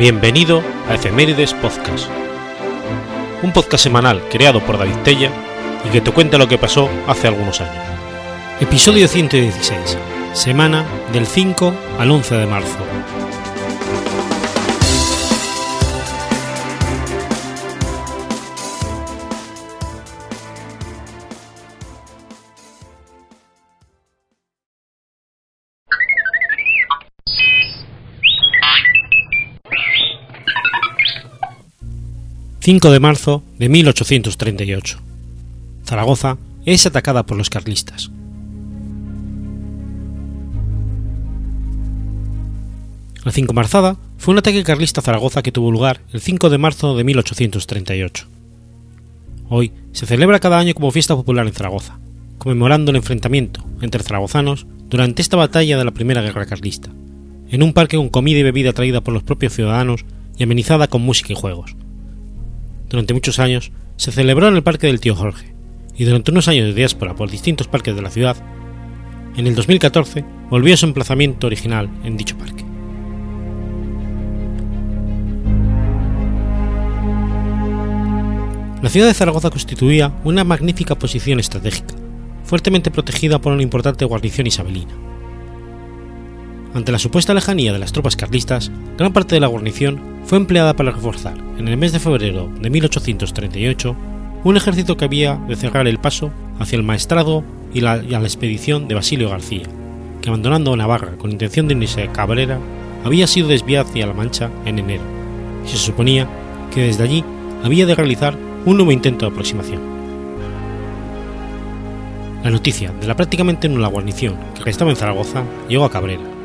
Bienvenido a Efemérides Podcast, un podcast semanal creado por David Tella y que te cuenta lo que pasó hace algunos años. Episodio 116, semana del 5 al 11 de marzo. 5 de marzo de 1838. Zaragoza es atacada por los carlistas. La Marzada fue un ataque carlista a Zaragoza que tuvo lugar el 5 de marzo de 1838. Hoy se celebra cada año como fiesta popular en Zaragoza, conmemorando el enfrentamiento entre zaragozanos durante esta batalla de la Primera Guerra Carlista, en un parque con comida y bebida traída por los propios ciudadanos y amenizada con música y juegos durante muchos años, se celebró en el Parque del Tío Jorge, y durante unos años de diáspora por distintos parques de la ciudad, en el 2014 volvió a su emplazamiento original en dicho parque. La ciudad de Zaragoza constituía una magnífica posición estratégica, fuertemente protegida por una importante guarnición isabelina. Ante la supuesta lejanía de las tropas carlistas, gran parte de la guarnición fue empleada para reforzar, en el mes de febrero de 1838, un ejército que había de cerrar el paso hacia el maestrado y, a la expedición de Basilio García, que abandonando Navarra con intención de unirse a Cabrera, había sido desviado hacia La Mancha en enero, y se suponía que desde allí había de realizar un nuevo intento de aproximación. La noticia de la prácticamente nula guarnición que restaba en Zaragoza llegó a Cabrera,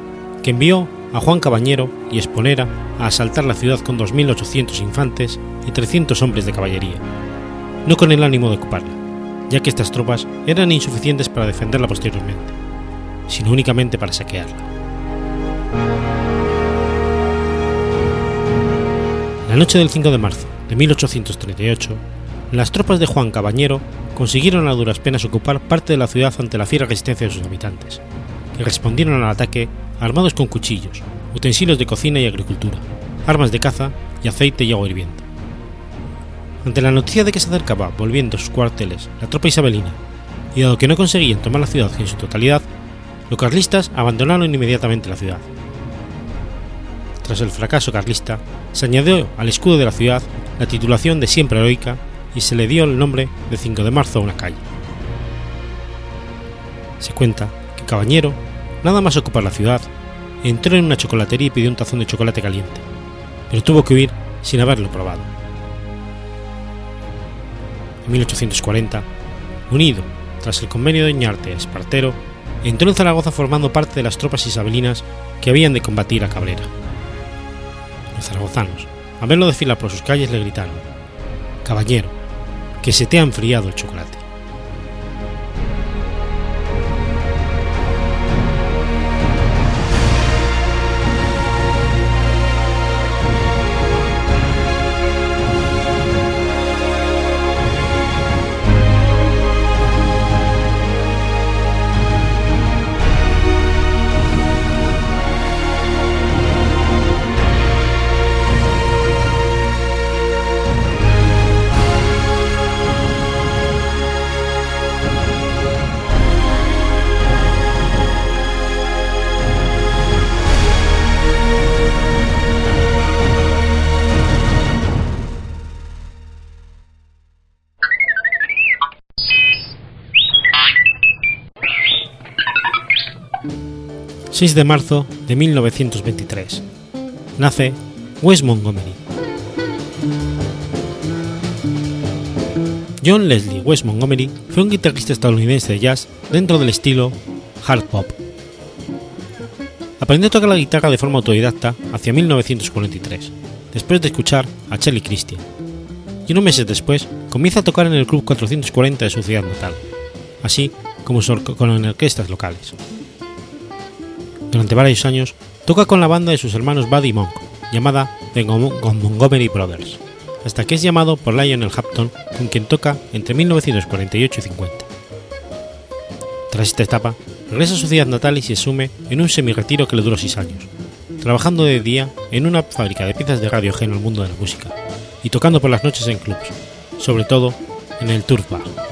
que envió a Juan Cabañero y Esponera a asaltar la ciudad con 2.800 infantes y 300 hombres de caballería, no con el ánimo de ocuparla, ya que estas tropas eran insuficientes para defenderla posteriormente, sino únicamente para saquearla. La noche del 5 de marzo de 1838, las tropas de Juan Cabañero consiguieron a duras penas ocupar parte de la ciudad ante la fiera resistencia de sus habitantes, respondieron al ataque armados con cuchillos, utensilios de cocina y agricultura, armas de caza y aceite y agua hirviendo. Ante la noticia de que se acercaba, volviendo a sus cuarteles, la tropa isabelina, y dado que no conseguían tomar la ciudad en su totalidad, los carlistas abandonaron inmediatamente la ciudad. Tras el fracaso carlista, se añadió al escudo de la ciudad la titulación de siempre heroica y se le dio el nombre de 5 de marzo a una calle. Se cuenta Cabañero nada más ocupar la ciudad, entró en una chocolatería y pidió un tazón de chocolate caliente, pero tuvo que huir sin haberlo probado. En 1840, unido tras el convenio de Ñarte Espartero, entró en Zaragoza formando parte de las tropas isabelinas que habían de combatir a Cabrera. Los zaragozanos, al verlo desfilar por sus calles, le gritaron: Caballero, que se te ha enfriado el chocolate. 6 de marzo de 1923. Nace Wes Montgomery. John Leslie Wes Montgomery fue un guitarrista estadounidense de jazz dentro del estilo hard pop. Aprendió a tocar la guitarra de forma autodidacta hacia 1943, después de escuchar a Charlie Christian, y unos meses después comienza a tocar en el Club 440 de su ciudad natal, así como con orquestas locales. Durante varios años toca con la banda de sus hermanos Buddy Monk, llamada The Montgomery Brothers, hasta que es llamado por Lionel Hampton, con quien toca entre 1948 y 50. Tras esta etapa, regresa a su ciudad natal y se sume en un semi-retiro que le duró seis años, trabajando de día en una fábrica de piezas de radio ajeno al mundo de la música y tocando por las noches en clubs, sobre todo en el Turf Bar.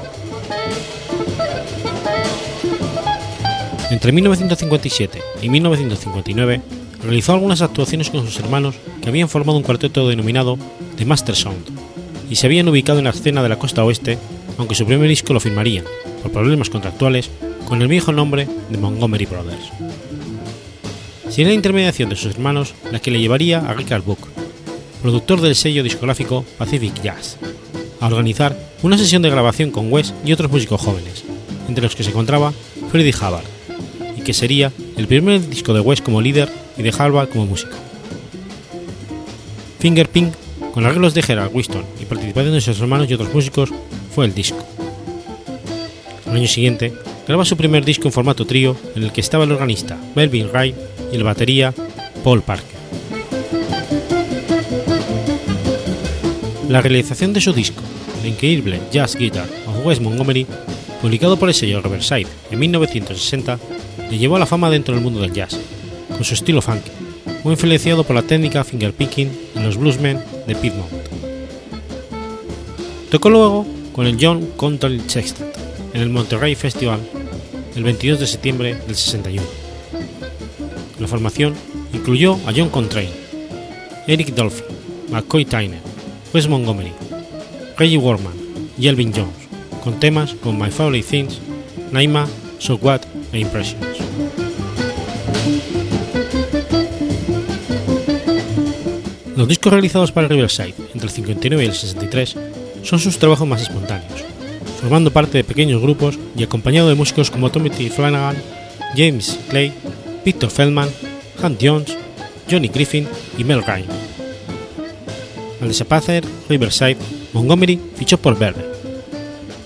Entre 1957 y 1959 realizó algunas actuaciones con sus hermanos que habían formado un cuarteto denominado The Master Sound y se habían ubicado en la escena de la costa oeste, aunque su primer disco lo firmarían, por problemas contractuales, con el viejo nombre de Montgomery Brothers. Sería la intermediación de sus hermanos la que le llevaría a Richard Book, productor del sello discográfico Pacific Jazz, a organizar una sesión de grabación con Wes y otros músicos jóvenes, entre los que se encontraba Freddie Hubbard, que sería el primer disco de Wes como líder y de Hubbard como músico. Finger Pink, con arreglos de Gerald Winston y participación de sus hermanos y otros músicos, fue el disco. Al año siguiente, graba su primer disco en formato trío en el que estaba el organista Melvin Wright y el batería Paul Parker. La realización de su disco, The Increíble Jazz Guitar of Wes Montgomery, publicado por el sello Riverside en 1960, le llevó a la fama dentro del mundo del jazz, con su estilo funky, muy influenciado por la técnica fingerpicking en los bluesmen de Piedmont. Tocó luego con el John Control Sextet en el Monterrey Festival el 22 de septiembre del 61. La formación incluyó a John Coltrane, Eric Dolphy, McCoy Tyner, Wes Montgomery, Reggie Warman y Elvin Jones, con temas como My Favorite Things, Naima, So What Impressions. Los discos realizados para Riverside entre el 59 y el 63 son sus trabajos más espontáneos, formando parte de pequeños grupos y acompañado de músicos como Tommy T. Flanagan, James Clay, Victor Feldman, Hunt Jones, Johnny Griffin y Mel Ryan. Al desaparecer Riverside, Montgomery fichó por Verde,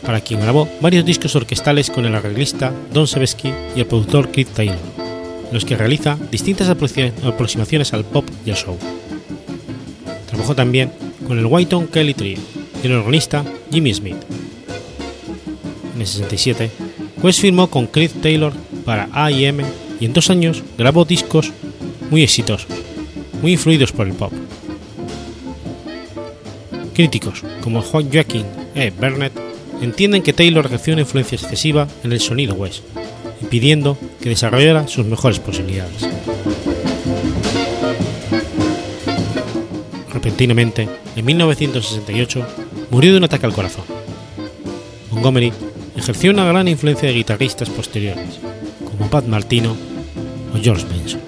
para quien grabó varios discos orquestales con el arreglista Don Sebesky y el productor Keith Taylor, en los que realiza distintas aproximaciones al pop y al show. Trabajó también con el Whiton Kelly Trio y el organista Jimmy Smith. En el 67, West firmó con Keith Taylor para A&M y en dos años grabó discos muy exitosos, muy influidos por el pop. Críticos como Juan Joaquin E. Burnett entienden que Taylor ejerció una influencia excesiva en el sonido West, impidiendo que desarrollara sus mejores posibilidades. Repentinamente, en 1968, murió de un ataque al corazón. Montgomery ejerció una gran influencia de guitarristas posteriores, como Pat Martino o George Benson.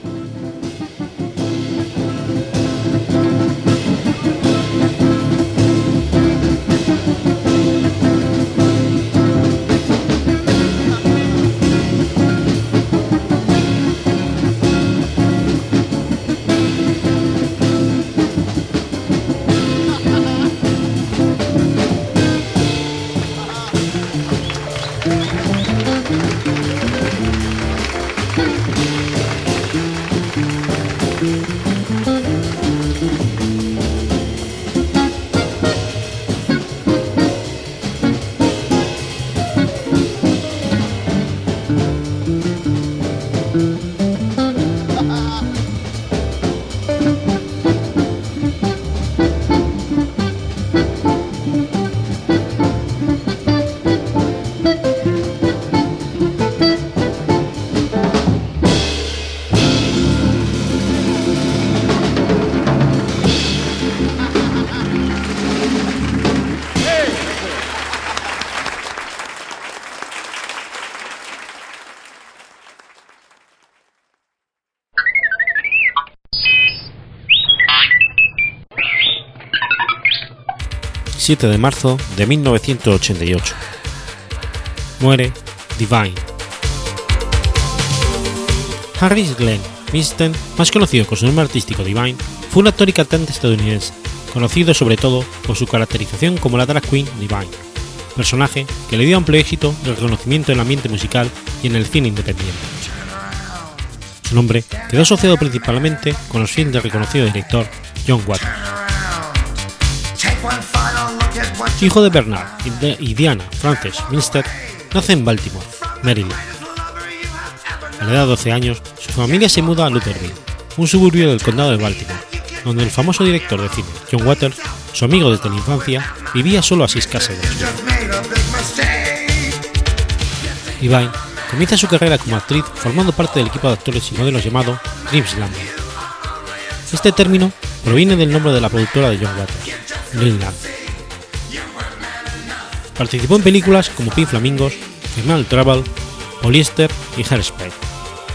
De marzo de 1988. Muere Divine. Harris Glenn Winston, más conocido con su nombre artístico Divine, fue un actor y cantante estadounidense, conocido sobre todo por su caracterización como la drag queen Divine, personaje que le dio amplio éxito y reconocimiento en el ambiente musical y en el cine independiente. Su nombre quedó asociado principalmente con los films del reconocido director John Waters. Hijo de Bernard y Diana Frances Minster, nace en Baltimore, Maryland. A la edad de 12 años, su familia se muda a Lutherville, un suburbio del condado de Baltimore, donde el famoso director de cine John Waters, su amigo desde la infancia, vivía solo a seis casas de la comienza su carrera como actriz formando parte del equipo de actores y modelos llamado Dreamsland. Este término proviene del nombre de la productora de John Waters, Dreamland. Participó en películas como Pink Flamingos, Final Travel, Polyester y Hairspray,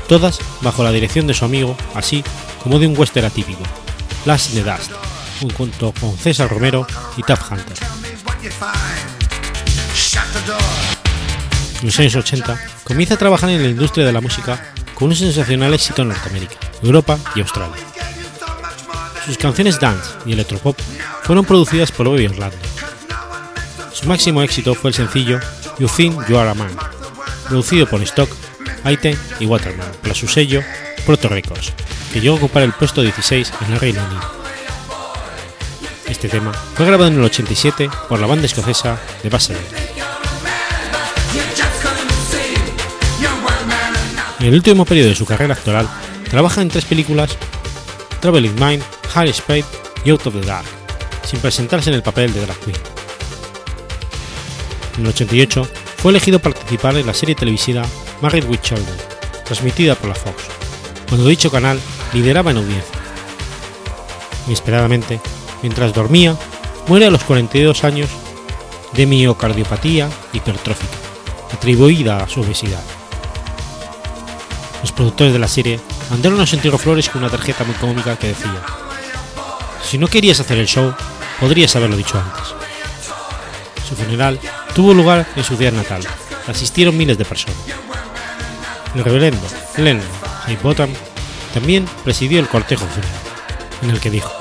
todas bajo la dirección de su amigo, así como de un western atípico, Last in the Dust, junto con César Romero y Tough Hunter. En los años 80 comienza a trabajar en la industria de la música con un sensacional éxito en Norteamérica, Europa y Australia. Sus canciones dance y electropop fueron producidas por Bobby Orlando. Su máximo éxito fue el sencillo You Think You Are a Man, producido por Stock, Item y Waterman para su sello Proto Records, que llegó a ocupar el puesto 16 en el Reino Unido. Este tema fue grabado en el 87 por la banda escocesa The Bassett. En el último periodo de su carrera actoral, trabaja en tres películas: Traveling Mind, Harry Spade y Out of the Dark, sin presentarse en el papel de drag queen. En el 88 fue elegido participar en la serie televisiva Married with Children, transmitida por la Fox, cuando dicho canal lideraba en audiencia. Inesperadamente, mientras dormía, muere a los 42 años de miocardiopatía hipertrófica, atribuida a su obesidad. Los productores de la serie mandaron a Santiago Flores con una tarjeta muy cómica que decía: Si no querías hacer el show, podrías haberlo dicho antes. Su funeral tuvo lugar en su ciudad natal. Asistieron miles de personas. El reverendo Glenn Highbottom también presidió el cortejo funeral, en el que dijo: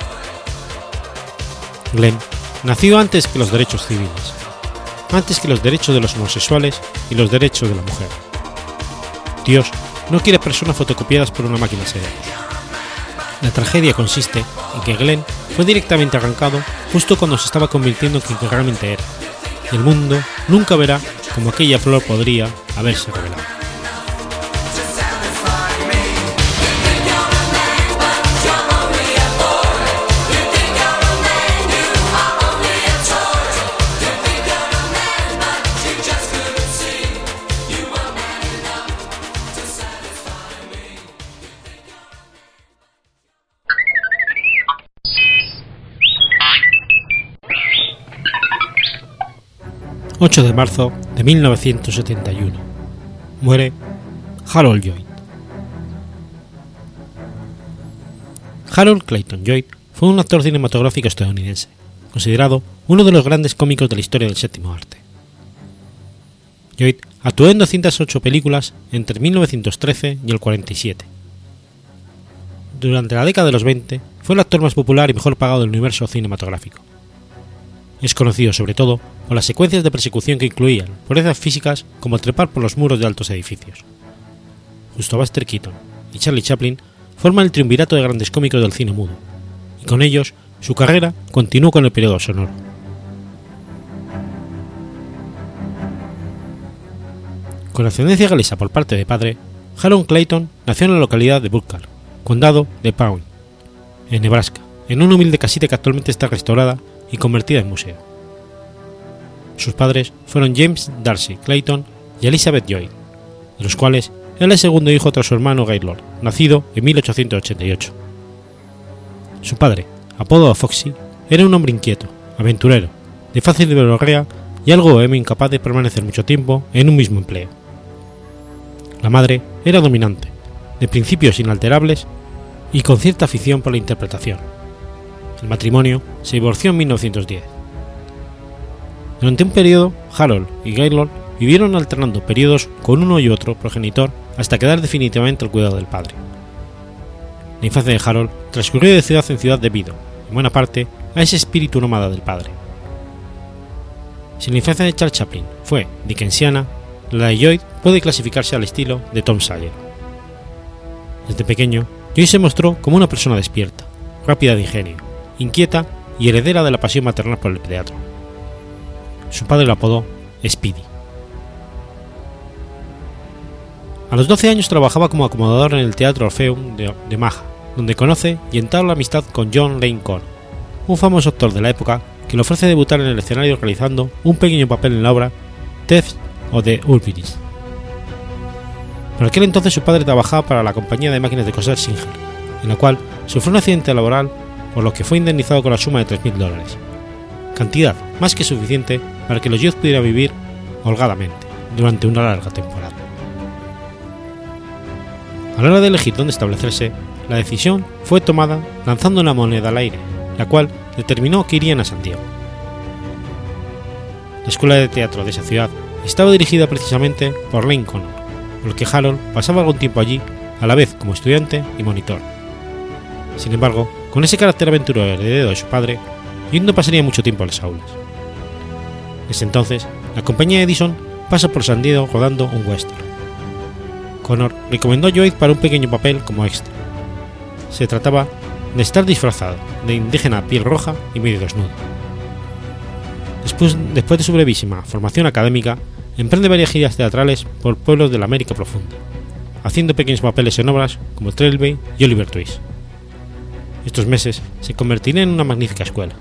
Glenn nació antes que los derechos civiles, antes que los derechos de los homosexuales y los derechos de la mujer. Dios no quiere personas fotocopiadas por una máquina seria. La tragedia consiste en que Glenn fue directamente arrancado justo cuando se estaba convirtiendo en quien realmente era, y el mundo nunca verá como aquella flor podría haberse revelado. ...8 de marzo de 1971... ...muere Harold Lloyd. Harold Clayton Lloyd fue un actor cinematográfico estadounidense, considerado uno de los grandes cómicos de la historia del séptimo arte. Lloyd actuó en 208 películas entre 1913 y el 47. Durante la década de los 20 fue el actor más popular y mejor pagado del universo cinematográfico. Es conocido sobre todo por las secuencias de persecución que incluían purezas físicas como trepar por los muros de altos edificios. Justo Buster Keaton y Charlie Chaplin forman el triunvirato de grandes cómicos del cine mudo, y con ellos su carrera continuó con el periodo sonoro. Con ascendencia galesa por parte de padre, Harold Clayton nació en la localidad de Burkhardt, condado de Pawnee, en Nebraska, en una humilde casita que actualmente está restaurada y convertida en museo. Sus padres fueron James Darcy Clayton y Elizabeth Lloyd, de los cuales él es segundo hijo tras su hermano Gaylord, nacido en 1888. Su padre, apodado Foxy, era un hombre inquieto, aventurero, de fácil verborrea y algo bohemio incapaz de permanecer mucho tiempo en un mismo empleo. La madre era dominante, de principios inalterables y con cierta afición por la interpretación. El matrimonio se divorció en 1910. Durante un periodo, Harold y Gaylord vivieron alternando periodos con uno y otro progenitor hasta quedar definitivamente al cuidado del padre. La infancia de Harold transcurrió de ciudad en ciudad debido, en buena parte, a ese espíritu nómada del padre. Si la infancia de Charles Chaplin fue dickensiana, la de Lloyd puede clasificarse al estilo de Tom Sawyer. Desde pequeño, Lloyd se mostró como una persona despierta, rápida de ingenio, inquieta y heredera de la pasión maternal por el teatro. Su padre lo apodó Speedy. A los 12 años trabajaba como acomodador en el Teatro Orfeum de, de Maja, donde conoce y entabla amistad con John Lane Connor, un famoso actor de la época que le ofrece debutar en el escenario realizando un pequeño papel en la obra Theft o The Ulpinis. Por aquel entonces su padre trabajaba para la compañía de máquinas de coser Singer, en la cual sufrió un accidente laboral por lo que fue indemnizado con la suma de 3.000 dólares, cantidad más que suficiente para que los Youth pudieran vivir holgadamente durante una larga temporada. A la hora de elegir dónde establecerse, la decisión fue tomada lanzando una moneda al aire, la cual determinó que irían a San Diego. La escuela de teatro de esa ciudad estaba dirigida precisamente por Lane Connor, por lo que Harold pasaba algún tiempo allí, a la vez como estudiante y monitor. Sin embargo, con ese carácter aventurero heredero de su padre, Jim no pasaría mucho tiempo en las aulas. Desde entonces, la compañía Edison pasa por San Diego rodando un western. Connor recomendó a Lloyd para un pequeño papel como extra. Se trataba de estar disfrazado de indígena piel roja y medio desnudo. Después, después de su brevísima formación académica, emprende varias giras teatrales por pueblos de la América Profunda, haciendo pequeños papeles en obras como Trailway y Oliver Twist. Estos meses se convertirían en una magnífica escuela.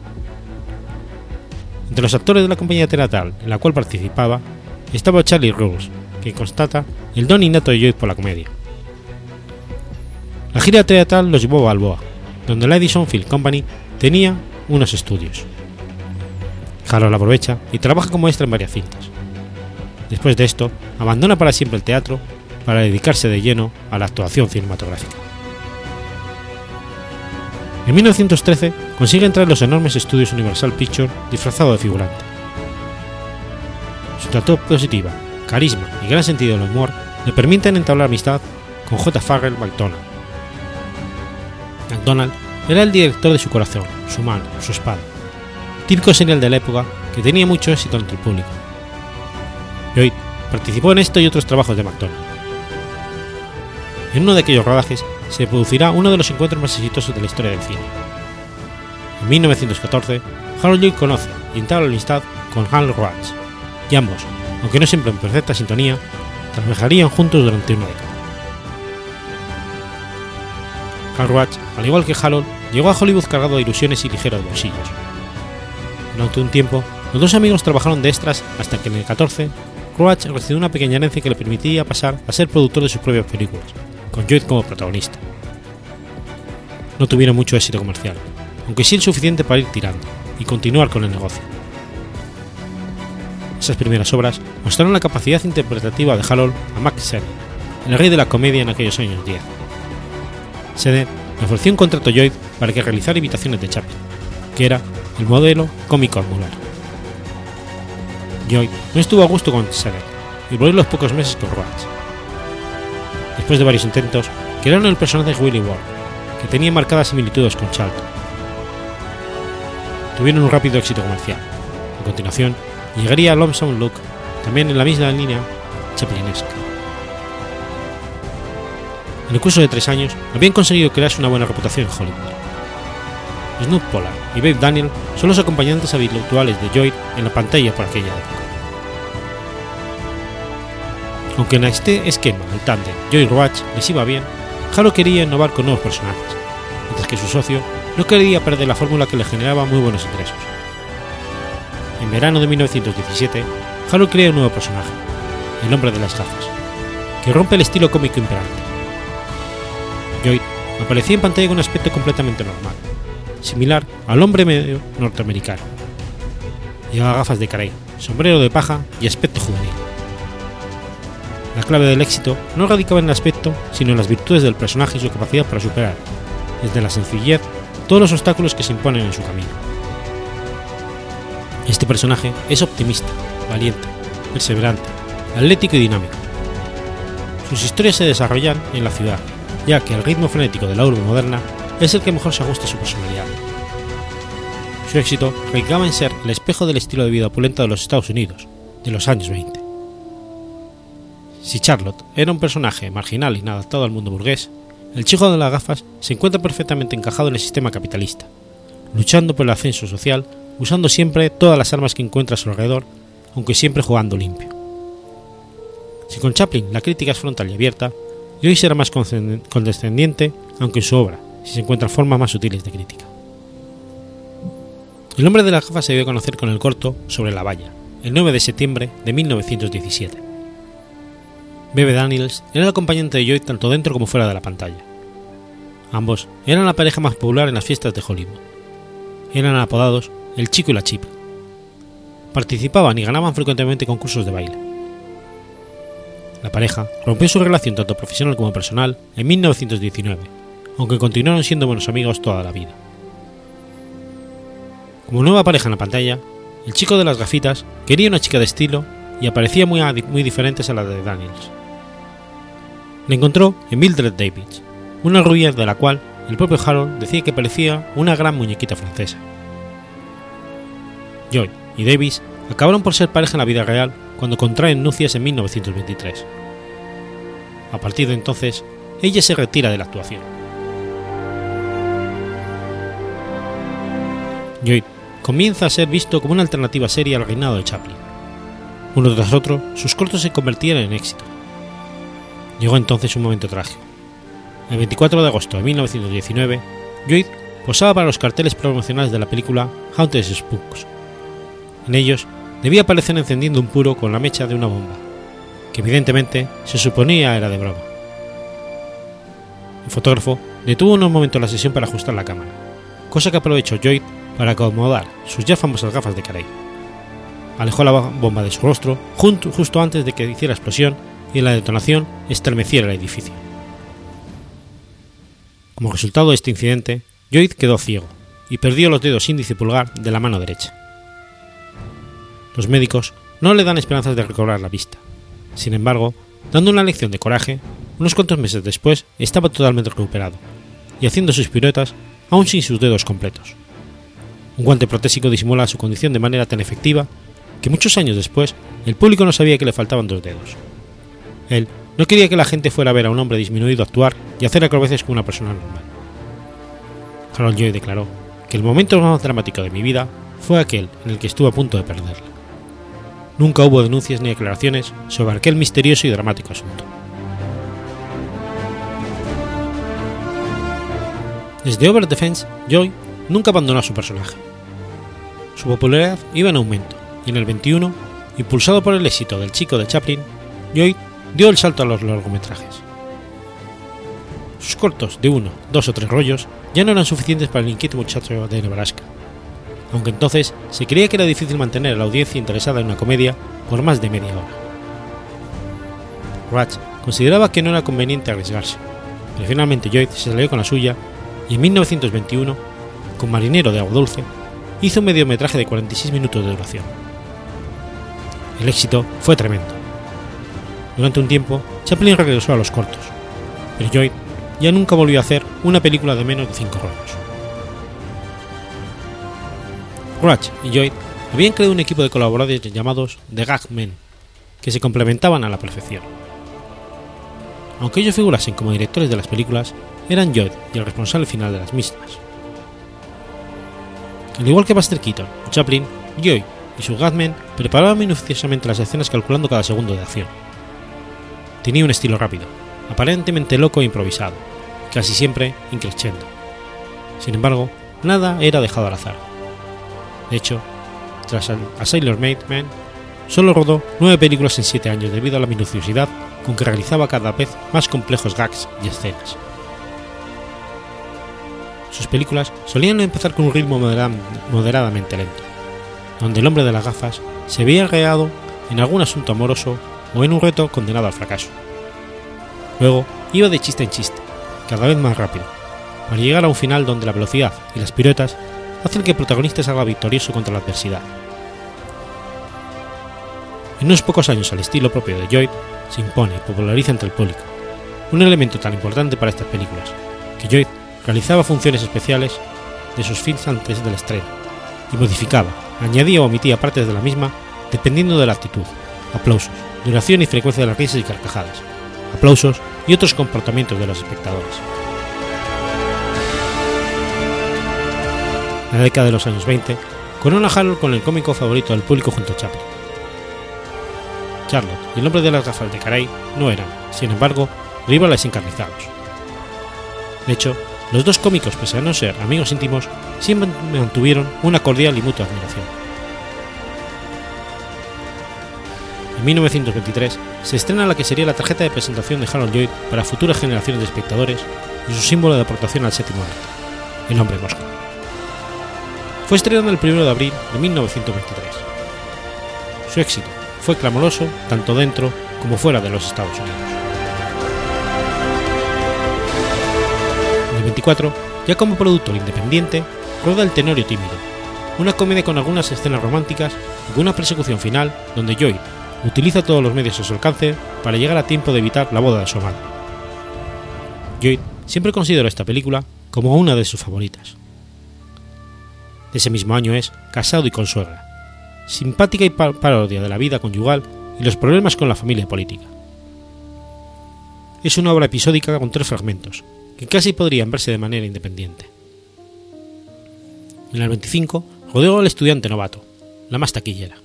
Entre los actores de la compañía teatral en la cual participaba estaba Charlie Rose, que constata el don innato de Lloyd por la comedia. La gira teatral los llevó a Balboa, donde la Edison Film Company tenía unos estudios. Harold aprovecha y trabaja como extra en varias cintas. Después de esto, abandona para siempre el teatro para dedicarse de lleno a la actuación cinematográfica. En 1913 consigue entrar en los enormes estudios Universal Pictures disfrazado de figurante. Su trato positiva, carisma y gran sentido del humor le permiten entablar amistad con J. Farrell McDonald. McDonald era el director de su corazón, su mano, su espada, típico serial de la época que tenía mucho éxito entre el público. Lloyd participó en esto y otros trabajos de McDonald. En uno de aquellos rodajes se producirá uno de los encuentros más exitosos de la historia del cine. En 1914, Harold Lloyd conoce y entabla amistad con Hal Roach, y ambos, aunque no siempre en perfecta sintonía, trabajarían juntos durante una década. Hal Roach, al igual que Harold, llegó a Hollywood cargado de ilusiones y ligero de bolsillos. Durante un tiempo, los dos amigos trabajaron de extras hasta que en el 14, Roach recibió una pequeña herencia que le permitía pasar a ser productor de sus propias películas, con Lloyd como protagonista. No tuvieron mucho éxito comercial, aunque sí el suficiente para ir tirando y continuar con el negocio. Esas primeras obras mostraron la capacidad interpretativa de Harold a Max Sennett, el rey de la comedia en aquellos años 10. Sennett le ofreció un contrato a Lloyd para que realizara imitaciones de Chaplin, que era el modelo cómico angular. Lloyd no estuvo a gusto con Sennett y volvió los pocos meses con Roach después de varios intentos, crearon el personaje de Willy Ward, que tenía marcadas similitudes con Charlton. Tuvieron un rápido éxito comercial. A continuación, llegaría Lonesome Look, también en la misma línea chaplinesca. En el curso de tres años, habían conseguido crearse una buena reputación en Hollywood. Snoop Pollard y Babe Daniel son los acompañantes habituales de Lloyd en la pantalla por aquella época. Aunque en este esquema el tándem Joy Roach les iba bien, Halo quería innovar con nuevos personajes, mientras que su socio no quería perder la fórmula que le generaba muy buenos ingresos. En verano de 1917, Halo crea un nuevo personaje, el hombre de las gafas, que rompe el estilo cómico imperante. Lloyd aparecía en pantalla con un aspecto completamente normal, similar al hombre medio norteamericano. Llevaba gafas de carey, sombrero de paja y aspecto juvenil. La clave del éxito no radicaba en el aspecto, sino en las virtudes del personaje y su capacidad para superar, desde la sencillez, todos los obstáculos que se imponen en su camino. Este personaje es optimista, valiente, perseverante, atlético y dinámico. Sus historias se desarrollan en la ciudad, ya que el ritmo frenético de la urbe moderna es el que mejor se ajusta a su personalidad. Su éxito radicaba en ser el espejo del estilo de vida opulento de los Estados Unidos, de los años 20. Si Charlotte era un personaje marginal y inadaptado al mundo burgués, el chico de las gafas se encuentra perfectamente encajado en el sistema capitalista, luchando por el ascenso social, usando siempre todas las armas que encuentra a su alrededor, aunque siempre jugando limpio. Si con Chaplin la crítica es frontal y abierta, hoy será más condescendiente, aunque en su obra, si se encuentran formas más sutiles de crítica. El hombre de las gafas se dio a conocer con el corto Sobre la valla, el 9 de septiembre de 1917. Bebe Daniels era el acompañante de Joy tanto dentro como fuera de la pantalla. Ambos eran la pareja más popular en las fiestas de Hollywood. Eran apodados el chico y la chip. Participaban y ganaban frecuentemente concursos de baile. La pareja rompió su relación tanto profesional como personal en 1919, aunque continuaron siendo buenos amigos toda la vida. Como nueva pareja en la pantalla, el chico de las gafitas quería una chica de estilo y aparecía muy, muy diferentes a la de Daniels. Le encontró en Mildred Davids, una rubia de la cual el propio Harold decía que parecía una gran muñequita francesa. Joy y Davis acabaron por ser pareja en la vida real cuando contraen nupcias en 1923. A partir de entonces, ella se retira de la actuación. Joy comienza a ser visto como una alternativa seria al reinado de Chaplin. Uno tras otro, sus cortos se convertían en éxito. Llegó entonces un momento trágico. El 24 de agosto de 1919, Lloyd posaba para los carteles promocionales de la película Haunted Spooks. En ellos debía aparecer encendiendo un puro con la mecha de una bomba, que evidentemente se suponía era de broma. El fotógrafo detuvo unos momentos la sesión para ajustar la cámara, cosa que aprovechó Lloyd para acomodar sus ya famosas gafas de Carey. Alejó la bomba de su rostro justo antes de que hiciera explosión y la detonación estremeciera el edificio. Como resultado de este incidente, Lloyd quedó ciego y perdió los dedos índice y pulgar de la mano derecha. Los médicos no le dan esperanzas de recobrar la vista. Sin embargo, dando una lección de coraje, unos cuantos meses después estaba totalmente recuperado y haciendo sus piruetas aún sin sus dedos completos. Un guante protésico disimula su condición de manera tan efectiva que muchos años después el público no sabía que le faltaban dos dedos. Él no quería que la gente fuera a ver a un hombre disminuido actuar y hacer acrobacias con una persona normal. Harold Joy declaró que el momento más dramático de mi vida fue aquel en el que estuve a punto de perderla. Nunca hubo denuncias ni declaraciones sobre aquel misterioso y dramático asunto. Desde Over Defense, Joy nunca abandonó a su personaje. Su popularidad iba en aumento y en el 21, impulsado por el éxito del chico de Chaplin, Joy dio el salto a los largometrajes. Sus cortos de uno, dos o tres rollos ya no eran suficientes para el inquieto muchacho de Nebraska, aunque entonces se creía que era difícil mantener a la audiencia interesada en una comedia por más de media hora. Ratch consideraba que no era conveniente arriesgarse, pero finalmente Lloyd se salió con la suya y en 1921, con Marinero de Agua Dulce, hizo un mediometraje de 46 minutos de duración. El éxito fue tremendo durante un tiempo, Chaplin regresó a los cortos, pero Lloyd ya nunca volvió a hacer una película de menos de 5 rollos. Crutch y Lloyd habían creado un equipo de colaboradores llamados The Gag Men, que se complementaban a la perfección. Aunque ellos figurasen como directores de las películas, eran Lloyd y el responsable final de las mismas. Al igual que Buster Keaton o Chaplin, Lloyd y su Gagmen preparaban minuciosamente las escenas calculando cada segundo de acción Tenía un estilo rápido, aparentemente loco e improvisado, casi siempre increciendo. Sin embargo, nada era dejado al azar. De hecho, tras A Sailor Man, solo rodó nueve películas en siete años debido a la minuciosidad con que realizaba cada vez más complejos gags y escenas. Sus películas solían empezar con un ritmo moderadamente lento, donde el hombre de las gafas se veía guiado en algún asunto amoroso o en un reto condenado al fracaso. Luego iba de chiste en chiste, cada vez más rápido, para llegar a un final donde la velocidad y las piruetas hacen que el protagonista salga victorioso contra la adversidad. En unos pocos años al estilo propio de Lloyd se impone y populariza entre el público, un elemento tan importante para estas películas, que Lloyd realizaba funciones especiales de sus films antes del estreno, y modificaba, añadía o omitía partes de la misma dependiendo de la actitud, aplausos, duración y frecuencia de las risas y carcajadas, aplausos y otros comportamientos de los espectadores. La década de los años 20, corona Harold con el cómico favorito del público junto a Chaplin. Charlotte y el hombre de las gafas de Caray no eran, sin embargo, rivales encarnizados. De hecho, los dos cómicos, pese a no ser amigos íntimos, siempre mantuvieron una cordial y mutua admiración. En 1923 se estrena la que sería la tarjeta de presentación de Harold Lloyd para futuras generaciones de espectadores y su símbolo de aportación al séptimo arte, el hombre mosca. Fue estrenada el 1 de abril de 1923. Su éxito fue clamoroso tanto dentro como fuera de los Estados Unidos. En el 24, ya como productor independiente, roda El Tenorio Tímido, una comedia con algunas escenas románticas y con una persecución final donde Lloyd utiliza todos los medios a su alcance para llegar a tiempo de evitar la boda de su amada. Lloyd siempre consideró esta película como una de sus favoritas. Ese mismo año es Casado y con suegra, simpática y parodia de la vida conyugal y los problemas con la familia política. Es una obra episódica con tres fragmentos, que casi podrían verse de manera independiente. En el 25 rodeó al estudiante novato, la más taquillera.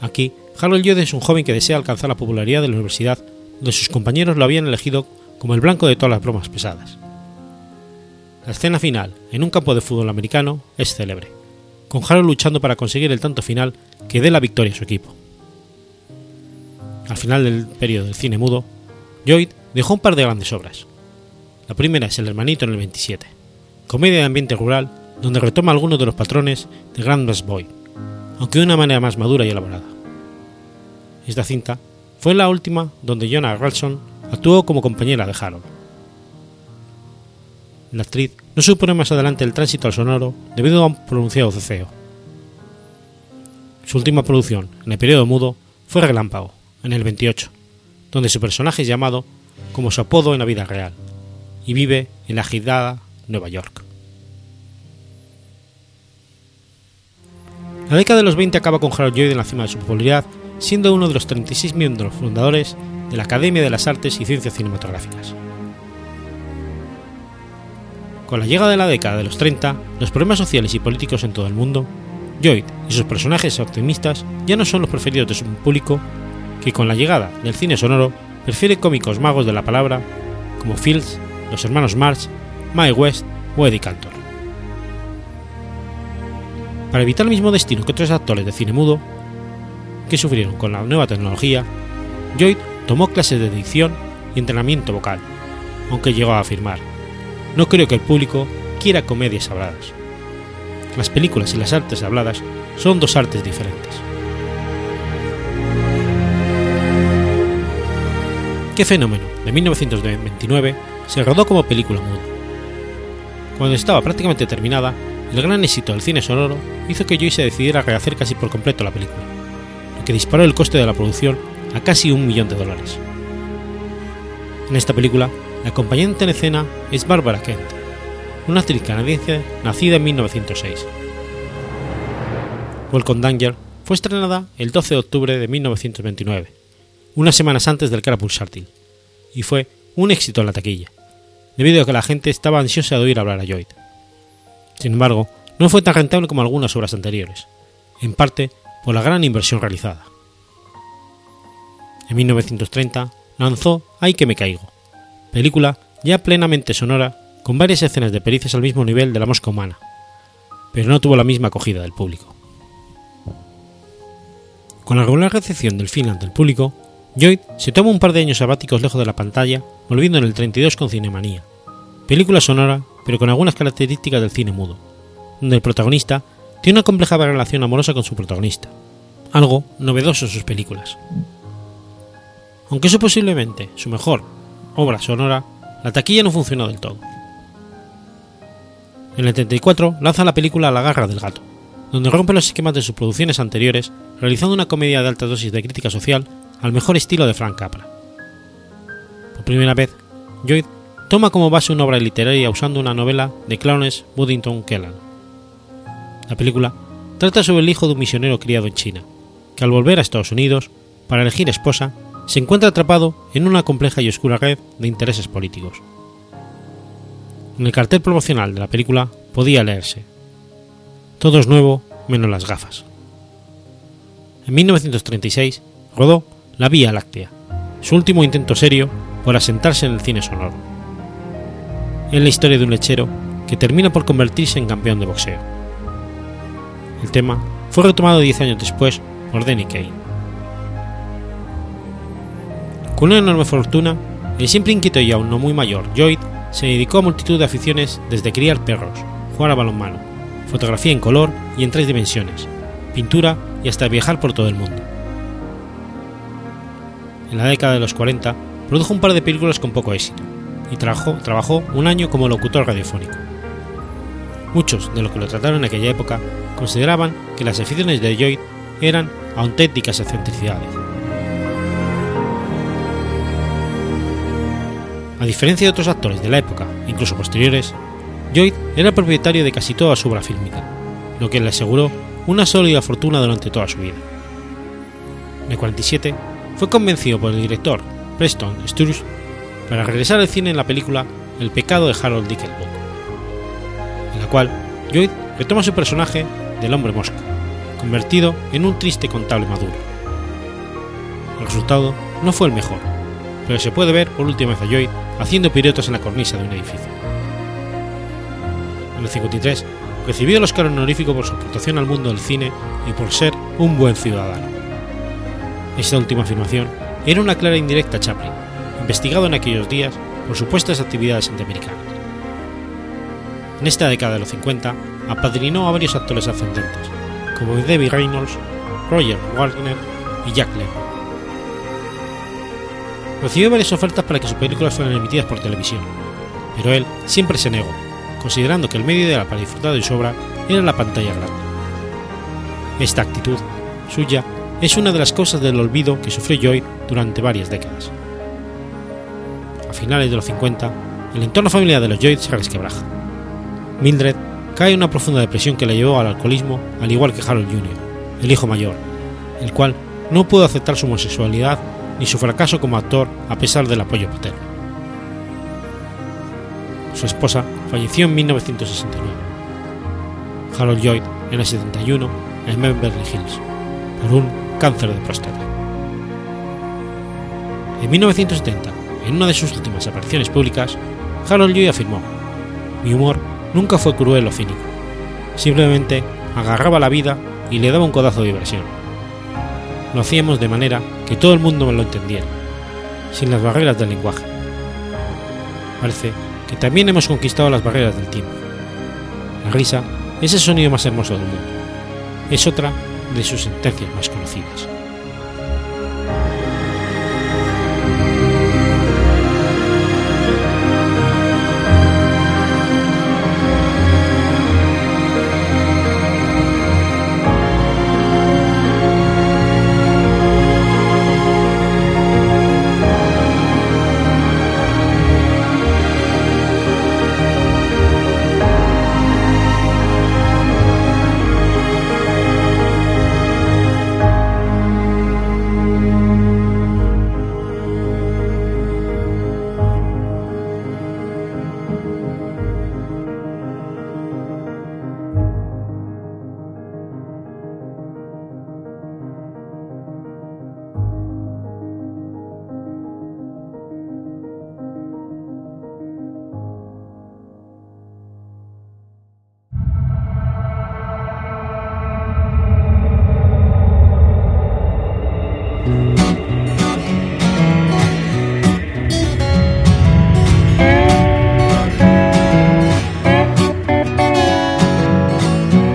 Aquí Harold Lloyd es un joven que desea alcanzar la popularidad de la universidad, donde sus compañeros lo habían elegido como el blanco de todas las bromas pesadas. La escena final, en un campo de fútbol americano, es célebre, con Harold luchando para conseguir el tanto final que dé la victoria a su equipo. Al final del periodo del cine mudo, Lloyd dejó un par de grandes obras. La primera es El hermanito en el 27, comedia de ambiente rural donde retoma algunos de los patrones de Grand Boy, aunque de una manera más madura y elaborada. Esta cinta fue la última donde Jonah Ralston actuó como compañera de Harold. La actriz no supone más adelante el tránsito al sonoro debido a un pronunciado ceceo. Su última producción, en el periodo mudo, fue Relámpago, en el 28, donde su personaje es llamado como su apodo en la vida real, y vive en la agitada Nueva York. La década de los 20 acaba con Harold Lloyd en la cima de su popularidad siendo uno de los 36 miembros fundadores de la Academia de las Artes y Ciencias Cinematográficas. Con la llegada de la década de los 30, los problemas sociales y políticos en todo el mundo, Lloyd y sus personajes optimistas ya no son los preferidos de su público, que con la llegada del cine sonoro prefiere cómicos magos de la palabra como Fields, los hermanos March, Mae West o Eddie Cantor. Para evitar el mismo destino que otros actores de cine mudo, que sufrieron con la nueva tecnología, Lloyd tomó clases de dicción y entrenamiento vocal, aunque llegó a afirmar, no creo que el público quiera comedias habladas. Las películas y las artes habladas son dos artes diferentes. ¿Qué fenómeno? de 1929 se rodó como película muda. Cuando estaba prácticamente terminada, el gran éxito del cine sonoro hizo que Joy se decidiera a rehacer casi por completo la película que disparó el coste de la producción a casi un millón de dólares. En esta película, la acompañante en escena es Barbara Kent, una actriz canadiense nacida en 1906. Welcome Danger fue estrenada el 12 de octubre de 1929, unas semanas antes del Crepuscular, y fue un éxito en la taquilla, debido a que la gente estaba ansiosa de oír hablar a Lloyd. Sin embargo, no fue tan rentable como algunas obras anteriores, en parte por la gran inversión realizada. En 1930 lanzó Ay que me caigo, película ya plenamente sonora con varias escenas de pericias al mismo nivel de la mosca humana, pero no tuvo la misma acogida del público. Con la regular recepción del final del público, Lloyd se toma un par de años sabáticos lejos de la pantalla, volviendo en el 32 con Cinemanía, película sonora pero con algunas características del cine mudo, donde el protagonista tiene una compleja relación amorosa con su protagonista, algo novedoso en sus películas. Aunque eso posiblemente su mejor obra sonora, la taquilla no funcionó del todo. En el 34 lanza la película La garra del gato, donde rompe los esquemas de sus producciones anteriores, realizando una comedia de alta dosis de crítica social al mejor estilo de Frank Capra. Por primera vez, Lloyd toma como base una obra literaria usando una novela de Clarence Buddington Kellan la película trata sobre el hijo de un misionero criado en China, que al volver a Estados Unidos para elegir esposa, se encuentra atrapado en una compleja y oscura red de intereses políticos. En el cartel promocional de la película podía leerse: Todo es nuevo menos las gafas. En 1936 rodó La Vía Láctea, su último intento serio por asentarse en el cine sonoro. es la historia de un lechero que termina por convertirse en campeón de boxeo. El tema fue retomado 10 años después por Danny Kane. Con una enorme fortuna, el siempre inquieto y aún no muy mayor Lloyd se dedicó a multitud de aficiones desde criar perros, jugar a balonmano, fotografía en color y en tres dimensiones, pintura y hasta viajar por todo el mundo. En la década de los 40 produjo un par de películas con poco éxito y trabajó, trabajó un año como locutor radiofónico. Muchos de los que lo trataron en aquella época consideraban que las aficiones de Lloyd eran auténticas excentricidades. A diferencia de otros actores de la época, incluso posteriores, Lloyd era propietario de casi toda su obra fílmica, lo que le aseguró una sólida fortuna durante toda su vida. En el 47 fue convencido por el director Preston Sturges para regresar al cine en la película El pecado de Harold Dickelbock, cual Lloyd retoma su personaje del hombre mosca, convertido en un triste contable maduro. El resultado no fue el mejor, pero se puede ver por última vez a Lloyd haciendo piruetas en la cornisa de un edificio. En el 53 recibió el Oscar honorífico por su aportación al mundo del cine y por ser un buen ciudadano. Esta última afirmación era una clara indirecta a Chaplin, investigado en aquellos días por supuestas actividades antiamericanas. En esta década de los 50 apadrinó a varios actores ascendentes, como Debbie Reynolds, Roger Wagner y Jack Lemmon. Recibió varias ofertas para que sus películas fueran emitidas por televisión, pero él siempre se negó, considerando que el medio ideal para disfrutar de su obra era la pantalla grande. Esta actitud suya es una de las causas del olvido que sufrió Joy durante varias décadas. A finales de los 50, el entorno familiar de los Joy se resquebraja. Mildred cae en una profunda depresión que le llevó al alcoholismo, al igual que Harold Jr., el hijo mayor, el cual no pudo aceptar su homosexualidad ni su fracaso como actor a pesar del apoyo paterno. Su esposa falleció en 1969. Harold Lloyd en el 71 en Beverly Hills por un cáncer de próstata. En 1970, en una de sus últimas apariciones públicas, Harold Lloyd afirmó: Mi humor nunca fue cruel o cínico. Simplemente agarraba la vida y le daba un codazo de diversión. Lo hacíamos de manera que todo el mundo lo entendiera, sin las barreras del lenguaje. Parece que también hemos conquistado las barreras del tiempo. La risa es el sonido más hermoso del mundo. Es otra de sus sentencias más conocidas.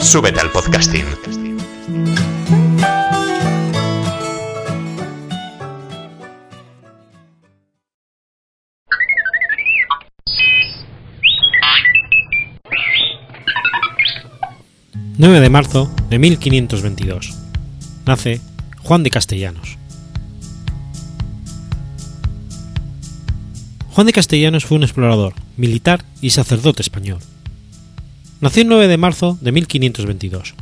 Súbete al podcasting. 9 de marzo de 1522. Nace Juan de Castellanos. Juan de Castellanos fue un explorador, militar y sacerdote español. Nació el 9 de marzo de 1522.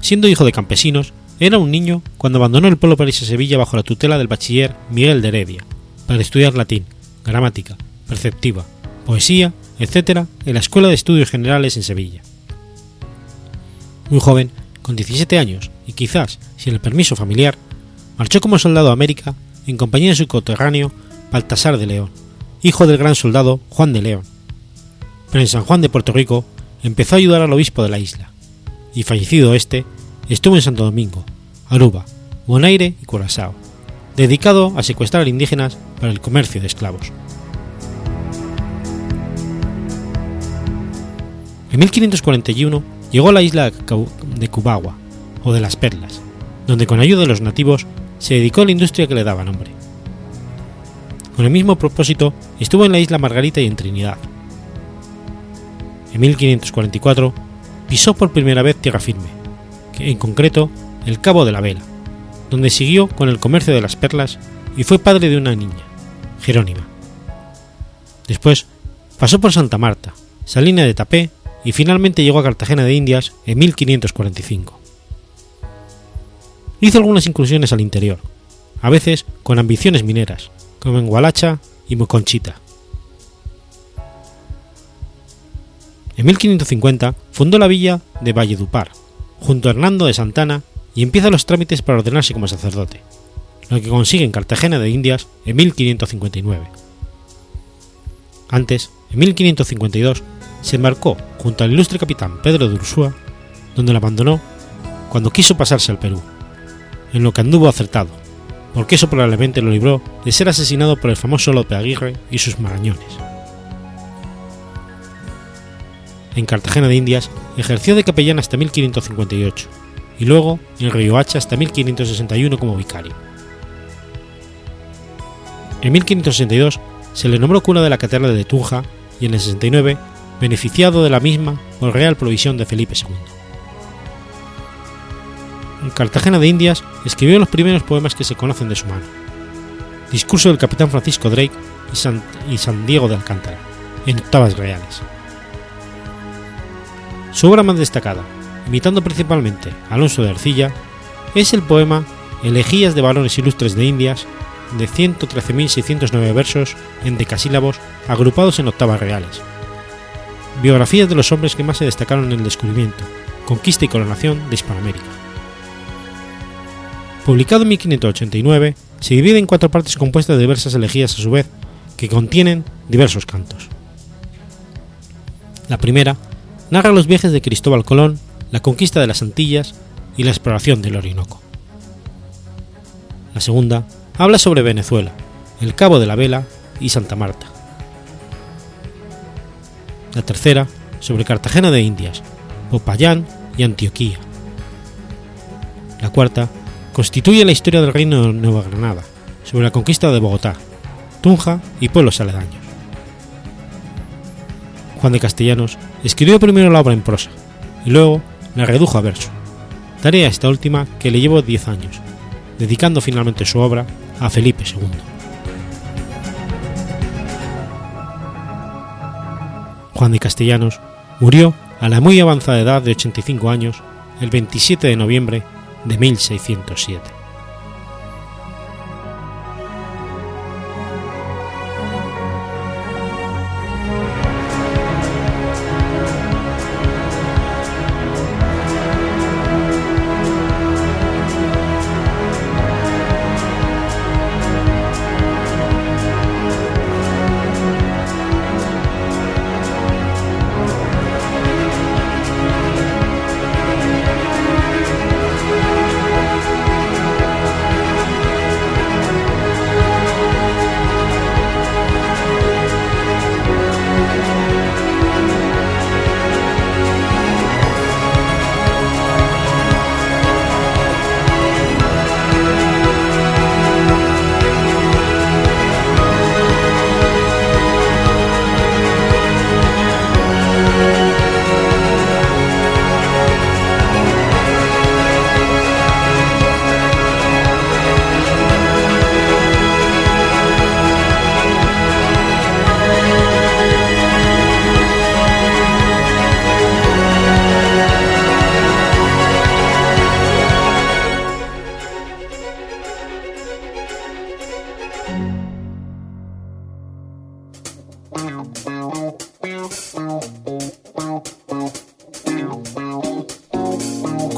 Siendo hijo de campesinos, era un niño cuando abandonó el pueblo París a Sevilla bajo la tutela del bachiller Miguel de Heredia para estudiar latín, gramática, perceptiva, poesía, etc. en la Escuela de Estudios Generales en Sevilla muy joven, con 17 años y quizás sin el permiso familiar, marchó como soldado a América en compañía de su coterráneo Baltasar de León, hijo del gran soldado Juan de León. Pero en San Juan de Puerto Rico empezó a ayudar al obispo de la isla, y fallecido este, estuvo en Santo Domingo, Aruba, Bonaire y Curazao, dedicado a secuestrar indígenas para el comercio de esclavos. En 1541 llegó a la isla de Cubagua, o de las Perlas, donde con ayuda de los nativos se dedicó a la industria que le daba nombre. Con el mismo propósito estuvo en la isla Margarita y en Trinidad. En 1544 pisó por primera vez tierra firme, en concreto el Cabo de la Vela, donde siguió con el comercio de las perlas y fue padre de una niña, Jerónima. Después pasó por Santa Marta, Salina de Tapé y finalmente llegó a Cartagena de Indias en 1545. Hizo algunas incursiones al interior, a veces con ambiciones mineras, como en Gualacha y Moconchita. En 1550 fundó la villa de Valledupar, junto a Hernando de Santana, y empieza los trámites para ordenarse como sacerdote, lo que consigue en Cartagena de Indias en 1559. Antes, en 1552, se embarcó junto al ilustre capitán Pedro de Ursúa, donde lo abandonó cuando quiso pasarse al Perú, en lo que anduvo acertado, porque eso probablemente lo libró de ser asesinado por el famoso Lope Aguirre y sus marañones. En Cartagena de Indias ejerció de capellán hasta 1558 y luego en Riohacha hasta 1561 como vicario. En 1562 se le nombró cura de la catedral de Tunja y en el 69 beneficiado de la misma por real provisión de Felipe II. En Cartagena de Indias escribió los primeros poemas que se conocen de su mano. Discurso del capitán Francisco Drake y San, y San Diego de Alcántara, en octavas reales. Su obra más destacada, imitando principalmente Alonso de Arcilla, es el poema Elegías de varones ilustres de Indias, de 113.609 versos en decasílabos agrupados en octavas reales, Biografías de los hombres que más se destacaron en el descubrimiento, conquista y coronación de Hispanoamérica. Publicado en 1589, se divide en cuatro partes compuestas de diversas elegías a su vez, que contienen diversos cantos. La primera narra los viajes de Cristóbal Colón, la conquista de las Antillas y la exploración del Orinoco. La segunda habla sobre Venezuela, el Cabo de la Vela y Santa Marta la tercera sobre Cartagena de Indias, Popayán y Antioquía. La cuarta constituye la historia del reino de Nueva Granada, sobre la conquista de Bogotá, Tunja y pueblos aledaños. Juan de Castellanos escribió primero la obra en prosa y luego la redujo a verso, tarea esta última que le llevó 10 años, dedicando finalmente su obra a Felipe II. Juan de Castellanos murió a la muy avanzada edad de 85 años el 27 de noviembre de 1607.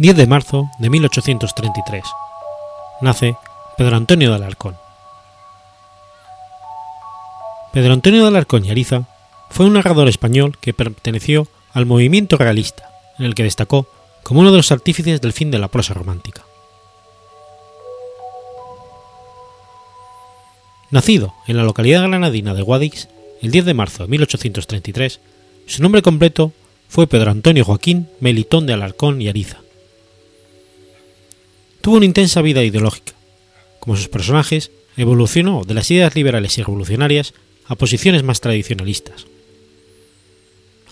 10 de marzo de 1833. Nace Pedro Antonio de Alarcón. Pedro Antonio de Alarcón y Ariza fue un narrador español que perteneció al movimiento realista, en el que destacó como uno de los artífices del fin de la prosa romántica. Nacido en la localidad granadina de Guadix el 10 de marzo de 1833, su nombre completo fue Pedro Antonio Joaquín Melitón de Alarcón y Ariza Tuvo una intensa vida ideológica. Como sus personajes, evolucionó de las ideas liberales y revolucionarias a posiciones más tradicionalistas.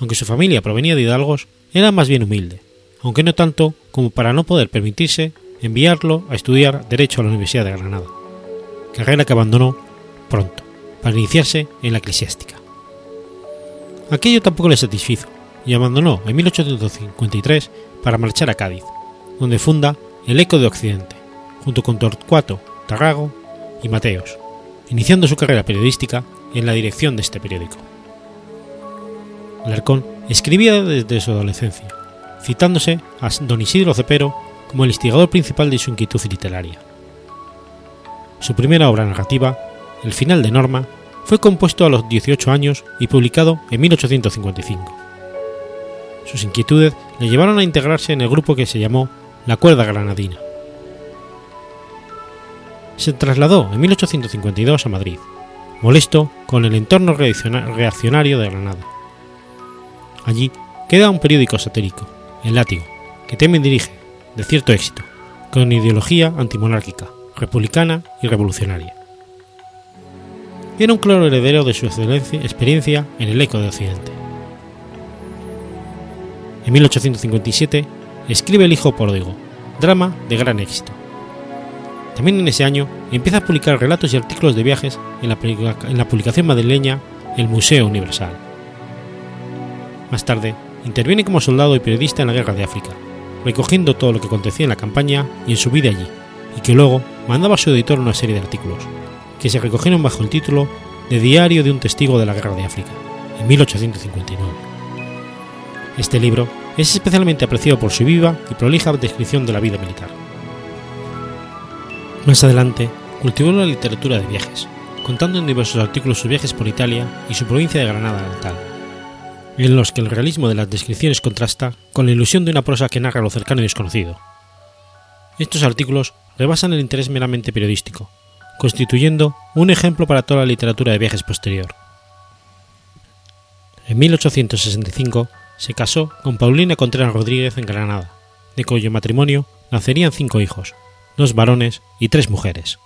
Aunque su familia provenía de hidalgos, era más bien humilde, aunque no tanto como para no poder permitirse enviarlo a estudiar Derecho a la Universidad de Granada, carrera que abandonó pronto para iniciarse en la eclesiástica. Aquello tampoco le satisfizo y abandonó en 1853 para marchar a Cádiz, donde funda el Eco de Occidente, junto con Torcuato, Tarrago y Mateos, iniciando su carrera periodística en la dirección de este periódico. Alarcón escribía desde su adolescencia, citándose a don Isidro Cepero como el instigador principal de su inquietud literaria. Su primera obra narrativa, El final de Norma, fue compuesto a los 18 años y publicado en 1855. Sus inquietudes le llevaron a integrarse en el grupo que se llamó la cuerda granadina. Se trasladó en 1852 a Madrid, molesto con el entorno reaccionario de Granada. Allí queda un periódico satírico, El Látigo, que también dirige, de cierto éxito, con ideología antimonárquica, republicana y revolucionaria. Era un claro heredero de su experiencia en el eco de Occidente. En 1857 escribe El Hijo Pródigo, drama de gran éxito. También en ese año empieza a publicar relatos y artículos de viajes en la, en la publicación madrileña El Museo Universal. Más tarde, interviene como soldado y periodista en la Guerra de África, recogiendo todo lo que acontecía en la campaña y en su vida allí, y que luego mandaba a su editor una serie de artículos, que se recogieron bajo el título de Diario de un testigo de la Guerra de África, en 1859. Este libro es especialmente apreciado por su viva y prolija descripción de la vida militar. Más adelante, cultivó la literatura de viajes, contando en diversos artículos sus viajes por Italia y su provincia de Granada natal, en los que el realismo de las descripciones contrasta con la ilusión de una prosa que narra lo cercano y desconocido. Estos artículos rebasan el interés meramente periodístico, constituyendo un ejemplo para toda la literatura de viajes posterior. En 1865 se casó con Paulina Contreras Rodríguez en Granada, de cuyo matrimonio nacerían cinco hijos, dos varones y tres mujeres.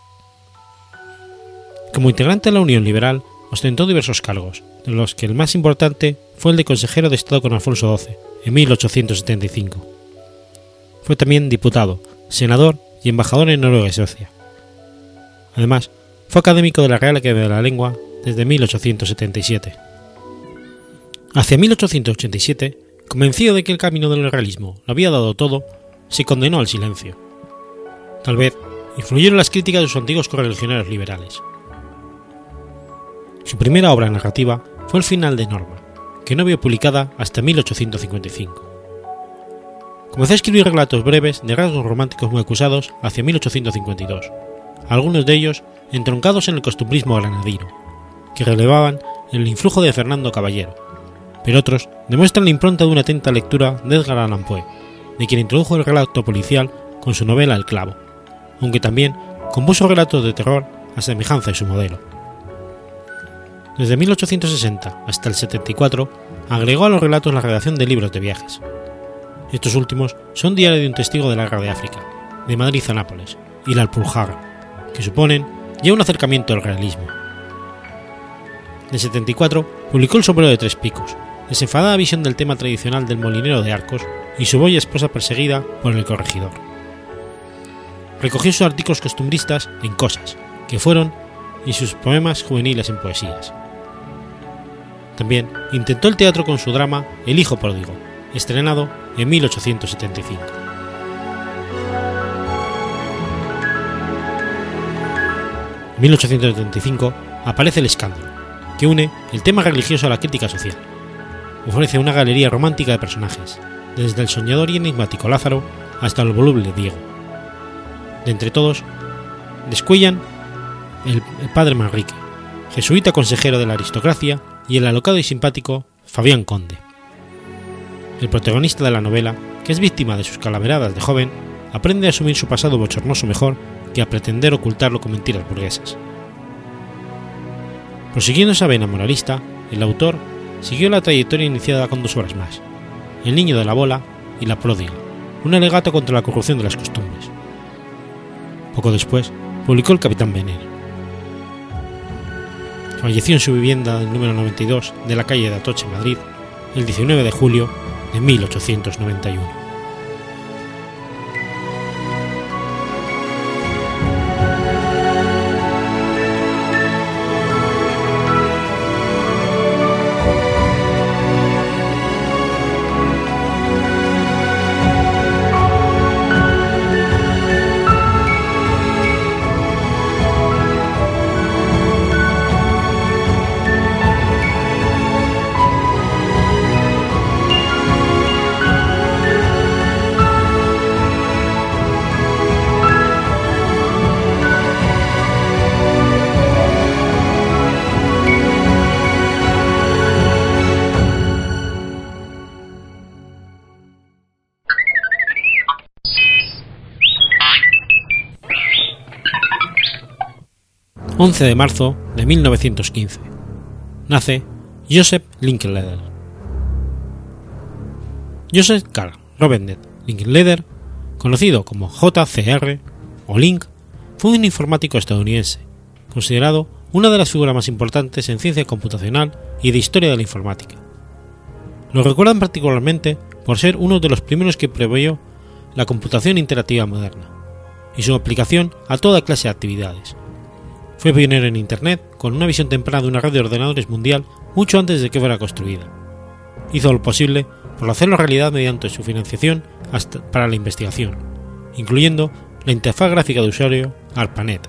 Como integrante de la Unión Liberal, ostentó diversos cargos, de los que el más importante fue el de consejero de Estado con Alfonso XII, en 1875. Fue también diputado, senador y embajador en Noruega y Suecia. Además, fue académico de la Real Academia de la Lengua desde 1877. Hacia 1887, convencido de que el camino del realismo lo había dado todo, se condenó al silencio. Tal vez influyeron las críticas de sus antiguos correligionarios liberales. Su primera obra narrativa fue El final de Norma, que no vio publicada hasta 1855. comenzó a escribir relatos breves de rasgos románticos muy acusados hacia 1852, algunos de ellos entroncados en el costumbrismo granadino, que relevaban el influjo de Fernando Caballero, pero otros demuestran la impronta de una atenta lectura de Edgar Allan Poe, de quien introdujo el relato policial con su novela El clavo, aunque también compuso relatos de terror a semejanza de su modelo. Desde 1860 hasta el 74 agregó a los relatos la redacción de libros de viajes. Estos últimos son Diario de un testigo de la guerra de África, de Madrid a Nápoles y La Alpujarra, que suponen ya un acercamiento al realismo. En el 74 publicó El sombrero de tres picos, desenfadada visión del tema tradicional del molinero de Arcos y su boya esposa perseguida por el corregidor. Recogió sus artículos costumbristas en Cosas, que fueron, y sus poemas juveniles en poesías. También intentó el teatro con su drama El hijo pródigo, estrenado en 1875. En 1875 aparece El escándalo, que une el tema religioso a la crítica social. Ofrece una galería romántica de personajes, desde el soñador y enigmático Lázaro hasta el voluble Diego. De entre todos, descuellan el, el padre Manrique, jesuita consejero de la aristocracia, y el alocado y simpático Fabián Conde. El protagonista de la novela, que es víctima de sus calaveradas de joven, aprende a asumir su pasado bochornoso mejor que a pretender ocultarlo con mentiras burguesas. Prosiguiendo esa vena moralista, el autor siguió la trayectoria iniciada con dos obras más, El niño de la bola y La pródiga, un alegato contra la corrupción de las costumbres. Poco después, publicó El capitán Veneno. Falleció en su vivienda del número 92 de la calle de Atoche, Madrid, el 19 de julio de 1891. 11 de marzo de 1915. Nace Joseph Linklater. Joseph Carl Robert Linklater, conocido como JCR o Link, fue un informático estadounidense, considerado una de las figuras más importantes en ciencia computacional y de historia de la informática. Lo recuerdan particularmente por ser uno de los primeros que preveyó la computación interactiva moderna y su aplicación a toda clase de actividades, fue pionero en Internet con una visión temprana de una red de ordenadores mundial mucho antes de que fuera construida. Hizo lo posible por hacerlo realidad mediante su financiación para la investigación, incluyendo la interfaz gráfica de usuario ARPANET,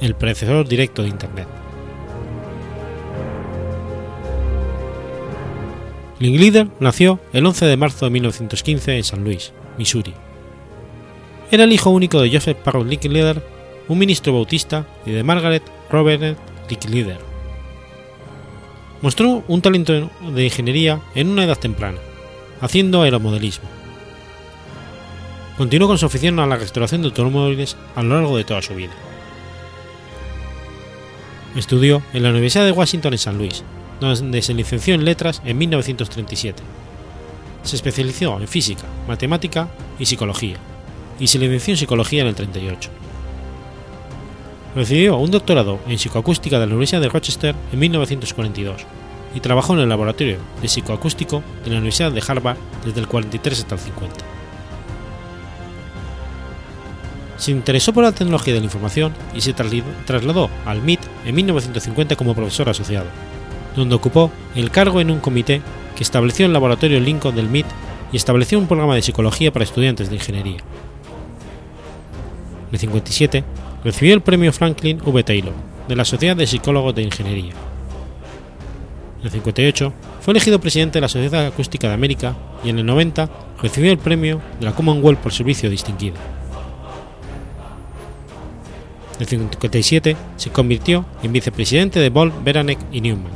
el predecesor directo de Internet. Linklater nació el 11 de marzo de 1915 en San Luis, Missouri. Era el hijo único de Joseph Parrott un ministro bautista y de Margaret Robert Licklider. Mostró un talento de ingeniería en una edad temprana, haciendo aeromodelismo. Continuó con su afición a la restauración de automóviles a lo largo de toda su vida. Estudió en la Universidad de Washington en San Luis, donde se licenció en letras en 1937. Se especializó en física, matemática y psicología, y se licenció en psicología en el 38. Recibió un doctorado en psicoacústica de la Universidad de Rochester en 1942 y trabajó en el laboratorio de psicoacústico de la Universidad de Harvard desde el 43 hasta el 50. Se interesó por la tecnología de la información y se trasladó al MIT en 1950 como profesor asociado, donde ocupó el cargo en un comité que estableció el laboratorio Lincoln del MIT y estableció un programa de psicología para estudiantes de ingeniería. En el 57 recibió el premio Franklin V. Taylor de la Sociedad de Psicólogos de Ingeniería. En el 58 fue elegido presidente de la Sociedad Acústica de América y en el 90 recibió el premio de la Commonwealth por servicio distinguido. En el 57 se convirtió en vicepresidente de Boll, Beranek y Newman,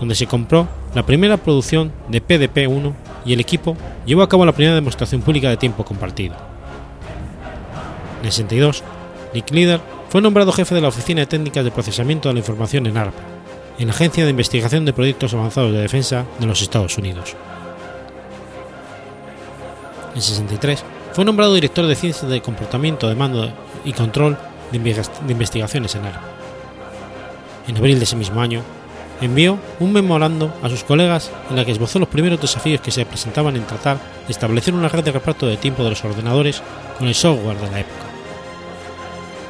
donde se compró la primera producción de PDP-1 y el equipo llevó a cabo la primera demostración pública de tiempo compartido. En el 62, Nick Leader fue nombrado jefe de la Oficina de Técnicas de Procesamiento de la Información en ARPA, en la Agencia de Investigación de Proyectos Avanzados de Defensa de los Estados Unidos. En 63 fue nombrado director de Ciencias de Comportamiento de Mando y Control de Investigaciones en ARPA. En abril de ese mismo año, envió un memorando a sus colegas en la que esbozó los primeros desafíos que se presentaban en tratar de establecer una red de reparto de tiempo de los ordenadores con el software de la época.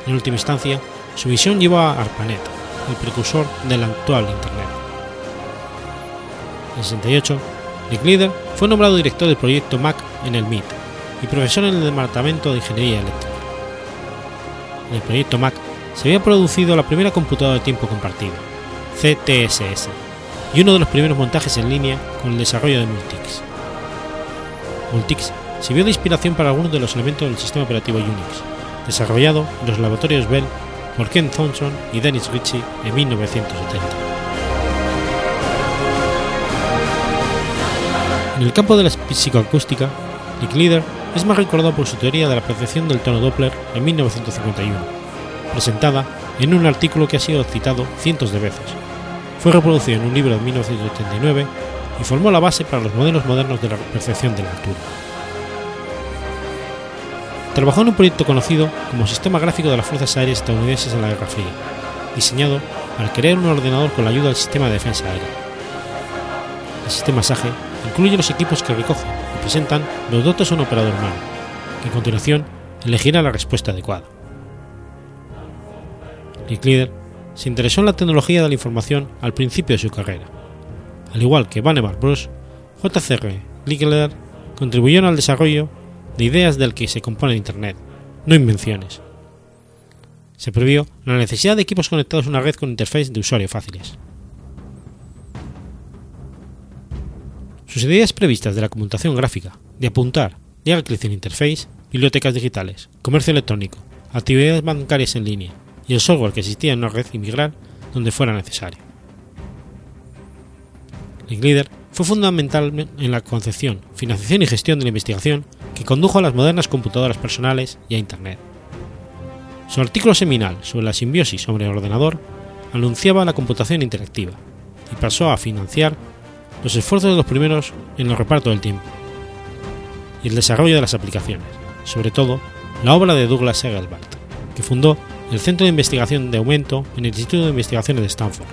En última instancia, su visión llevó a ARPANET, el precursor del actual Internet. En 68, Nick Leader fue nombrado director del proyecto Mac en el MIT y profesor en el Departamento de Ingeniería Eléctrica. En el proyecto Mac se había producido la primera computadora de tiempo compartido, CTSS, y uno de los primeros montajes en línea con el desarrollo de Multics. Multics sirvió de inspiración para algunos de los elementos del sistema operativo Unix, desarrollado en los laboratorios Bell por Ken Thompson y Dennis Ritchie en 1970. En el campo de la psicoacústica, Nick Leader es más recordado por su teoría de la percepción del tono Doppler en 1951, presentada en un artículo que ha sido citado cientos de veces. Fue reproducido en un libro de 1989 y formó la base para los modelos modernos de la percepción de la altura. Trabajó en un proyecto conocido como Sistema Gráfico de las Fuerzas Aéreas Estadounidenses en la Guerra Fría, diseñado para crear un ordenador con la ayuda del sistema de defensa aérea. El sistema SAGE incluye los equipos que recogen y presentan los datos a un operador humano, que a continuación elegirá la respuesta adecuada. Nick Leader se interesó en la tecnología de la información al principio de su carrera. Al igual que Vannevar Bush, J.C.R. Leader contribuyeron al desarrollo de ideas del que se compone Internet, no invenciones. Se previó la necesidad de equipos conectados a una red con interfaces de usuario fáciles. Sus ideas previstas de la computación gráfica, de apuntar, de clic en interface, bibliotecas digitales, comercio electrónico, actividades bancarias en línea y el software que existía en una red y migrar donde fuera necesario. Leader fue fundamental en la concepción, financiación y gestión de la investigación que condujo a las modernas computadoras personales y a Internet. Su artículo seminal sobre la simbiosis sobre el ordenador anunciaba la computación interactiva y pasó a financiar los esfuerzos de los primeros en el reparto del tiempo y el desarrollo de las aplicaciones, sobre todo la obra de Douglas Engelbart, que fundó el Centro de Investigación de Aumento en el Instituto de Investigaciones de Stanford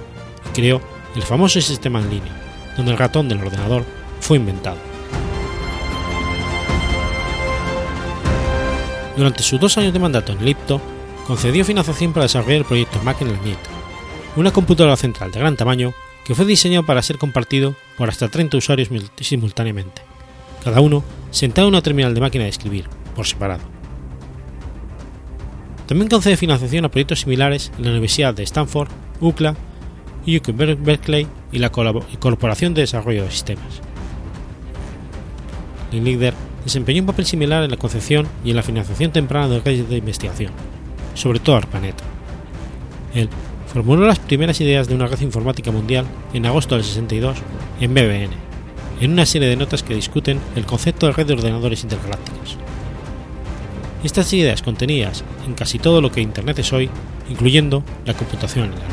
y creó el famoso sistema en línea, donde el ratón del ordenador fue inventado. Durante sus dos años de mandato en Lipto, concedió financiación para desarrollar el proyecto Mac una computadora central de gran tamaño que fue diseñado para ser compartido por hasta 30 usuarios simultáneamente, cada uno sentado en una terminal de máquina de escribir, por separado. También concede financiación a proyectos similares en la Universidad de Stanford, UCLA, UC Berkeley y la Corporación de Desarrollo de Sistemas. Desempeñó un papel similar en la concepción y en la financiación temprana de redes de investigación, sobre todo ARPANET. Él formuló las primeras ideas de una red informática mundial en agosto del 62 en BBN, en una serie de notas que discuten el concepto de red de ordenadores intergalácticos. Estas ideas contenidas en casi todo lo que Internet es hoy, incluyendo la computación en la nube.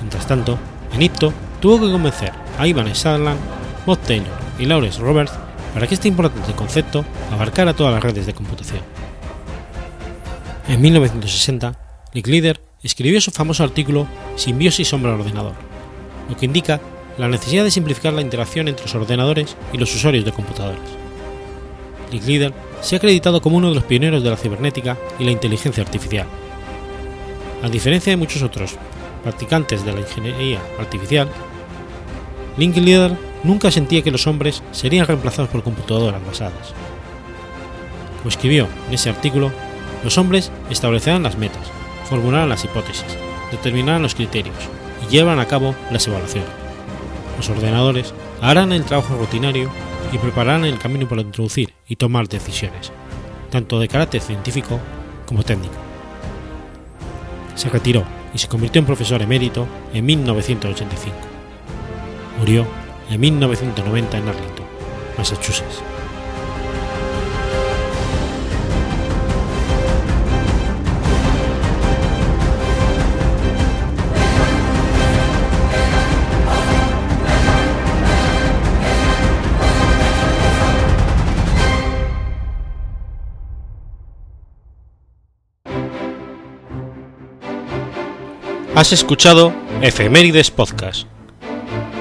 Mientras tanto, en IPTO tuvo que convencer a Ivan Sutherland, Bob Taylor y Lawrence Roberts para que este importante concepto abarcara todas las redes de computación. En 1960, Nick Leader escribió su famoso artículo Simbiosis sombra ordenador, lo que indica la necesidad de simplificar la interacción entre los ordenadores y los usuarios de computadoras. Nick Leader se ha acreditado como uno de los pioneros de la cibernética y la inteligencia artificial. A diferencia de muchos otros practicantes de la ingeniería artificial, Leader nunca sentía que los hombres serían reemplazados por computadoras basadas. Como escribió en ese artículo, los hombres establecerán las metas, formularán las hipótesis, determinarán los criterios y llevan a cabo las evaluaciones. Los ordenadores harán el trabajo rutinario y prepararán el camino para introducir y tomar decisiones, tanto de carácter científico como técnico. Se retiró y se convirtió en profesor emérito en 1985. Murió en 1990 en Arlington, Massachusetts. Has escuchado Efemérides Podcast.